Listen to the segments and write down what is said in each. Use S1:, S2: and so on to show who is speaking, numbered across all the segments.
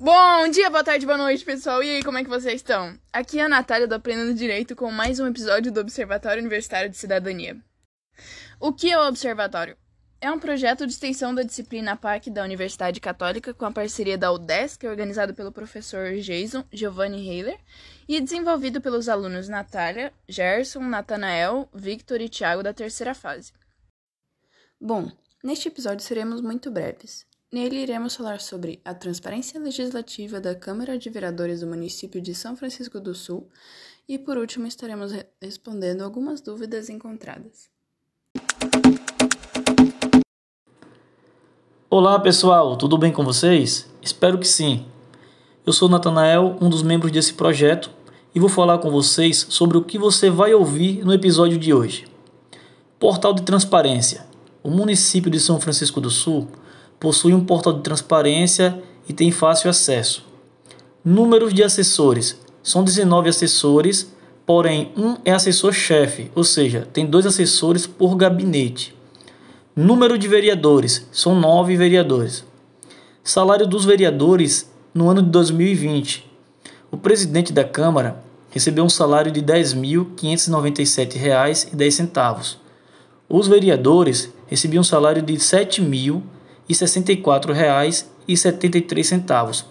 S1: Bom dia, boa tarde, boa noite, pessoal. E aí, como é que vocês estão? Aqui é a Natália do Aprendendo Direito com mais um episódio do Observatório Universitário de Cidadania. O que é o Observatório? É um projeto de extensão da disciplina PAC da Universidade Católica com a parceria da UDESC, organizado pelo professor Jason Giovanni Heiler e desenvolvido pelos alunos Natália, Gerson, Natanael, Victor e Tiago da terceira fase. Bom, neste episódio seremos muito breves. Nele iremos falar sobre a transparência legislativa da Câmara de Vereadores do município de São Francisco do Sul e, por último, estaremos re respondendo algumas dúvidas encontradas.
S2: Olá pessoal, tudo bem com vocês? Espero que sim. Eu sou Natanael, um dos membros desse projeto, e vou falar com vocês sobre o que você vai ouvir no episódio de hoje. Portal de Transparência. O município de São Francisco do Sul possui um portal de transparência e tem fácil acesso. Números de assessores. São 19 assessores, porém um é assessor-chefe, ou seja, tem dois assessores por gabinete. Número de vereadores: são nove vereadores. Salário dos vereadores no ano de 2020. O presidente da Câmara recebeu um salário de R$ 10.597,10. Os vereadores recebiam um salário de R$ 7.064,73.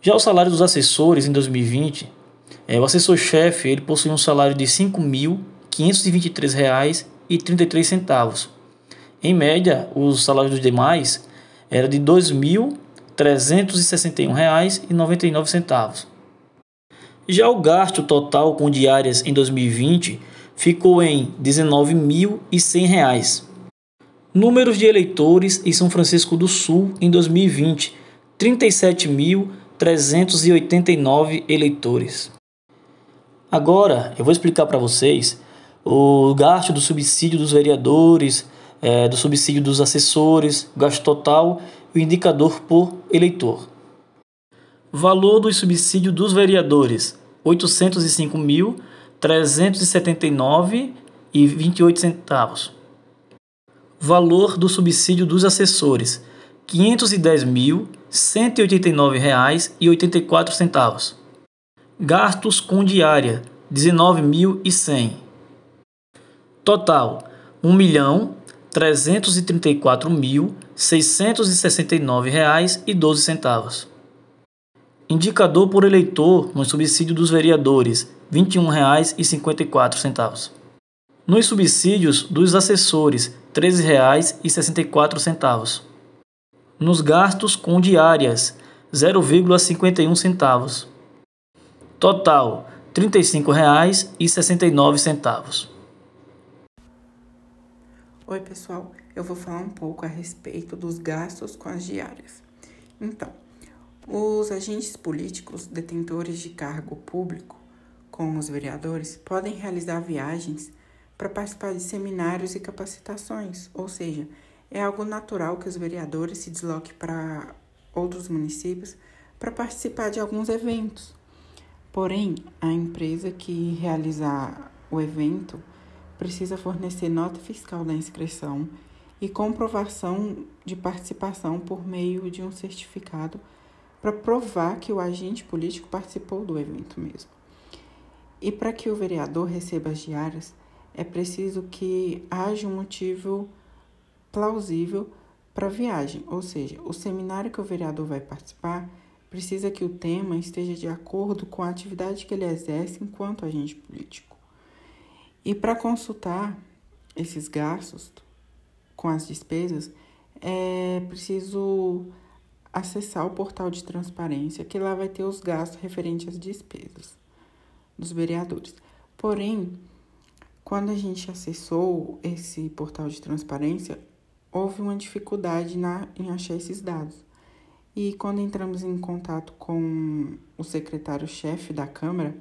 S2: Já o salário dos assessores em 2020, é, o assessor-chefe ele possui um salário de R$ 5.523,33. Em média, o salário dos demais era de R$ 2.361,99. Já o gasto total com diárias em 2020 ficou em R$ 19.100. Números de eleitores em São Francisco do Sul em 2020: 37.389 eleitores. Agora eu vou explicar para vocês o gasto do subsídio dos vereadores, é, do subsídio dos assessores, gasto total e o indicador por eleitor. Valor do subsídio dos vereadores: R$ 805.379,28 centavos. Valor do subsídio dos assessores: R$ 510.189,84 centavos. Gastos com diária: R$ 19.100. Total: R$ 1 milhão R$ 334.669,12. Indicador por eleitor no subsídio dos vereadores, R$ 21,54. Nos subsídios dos assessores, R$ 13,64. Nos gastos com diárias, 0,51 centavos. Total, R$ 35,69.
S3: Oi, pessoal. Eu vou falar um pouco a respeito dos gastos com as diárias. Então, os agentes políticos detentores de cargo público, como os vereadores, podem realizar viagens para participar de seminários e capacitações, ou seja, é algo natural que os vereadores se desloquem para outros municípios para participar de alguns eventos. Porém, a empresa que realizar o evento precisa fornecer nota fiscal da inscrição e comprovação de participação por meio de um certificado para provar que o agente político participou do evento mesmo. E para que o vereador receba as diárias, é preciso que haja um motivo plausível para a viagem, ou seja, o seminário que o vereador vai participar precisa que o tema esteja de acordo com a atividade que ele exerce enquanto agente político. E para consultar esses gastos com as despesas, é preciso acessar o portal de transparência, que lá vai ter os gastos referentes às despesas dos vereadores. Porém, quando a gente acessou esse portal de transparência, houve uma dificuldade na, em achar esses dados. E quando entramos em contato com o secretário-chefe da Câmara,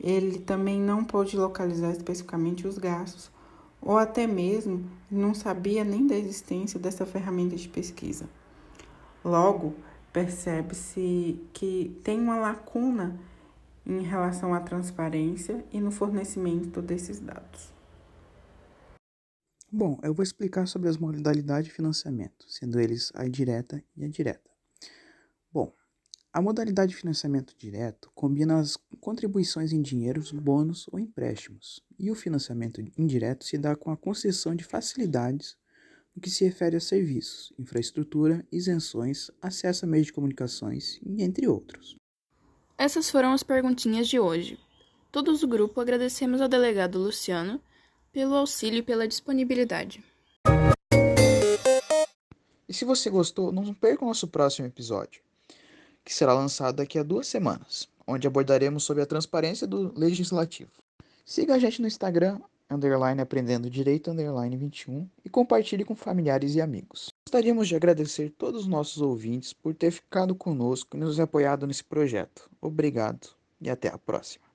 S3: ele também não pôde localizar especificamente os gastos, ou até mesmo não sabia nem da existência dessa ferramenta de pesquisa. Logo, percebe-se que tem uma lacuna em relação à transparência e no fornecimento desses dados.
S4: Bom, eu vou explicar sobre as modalidades de financiamento, sendo eles a direta e a direta. Bom, a modalidade de financiamento direto combina as contribuições em dinheiros, bônus ou empréstimos, e o financiamento indireto se dá com a concessão de facilidades no que se refere a serviços, infraestrutura, isenções, acesso a meios de comunicações e entre outros.
S1: Essas foram as perguntinhas de hoje. Todos do grupo agradecemos ao delegado Luciano pelo auxílio e pela disponibilidade.
S5: E se você gostou, não perca o nosso próximo episódio, que será lançado daqui a duas semanas, onde abordaremos sobre a transparência do legislativo. Siga a gente no Instagram, underline aprendendo direito, underline 21, e compartilhe com familiares e amigos. Gostaríamos de agradecer todos os nossos ouvintes por ter ficado conosco e nos apoiado nesse projeto. Obrigado e até a próxima.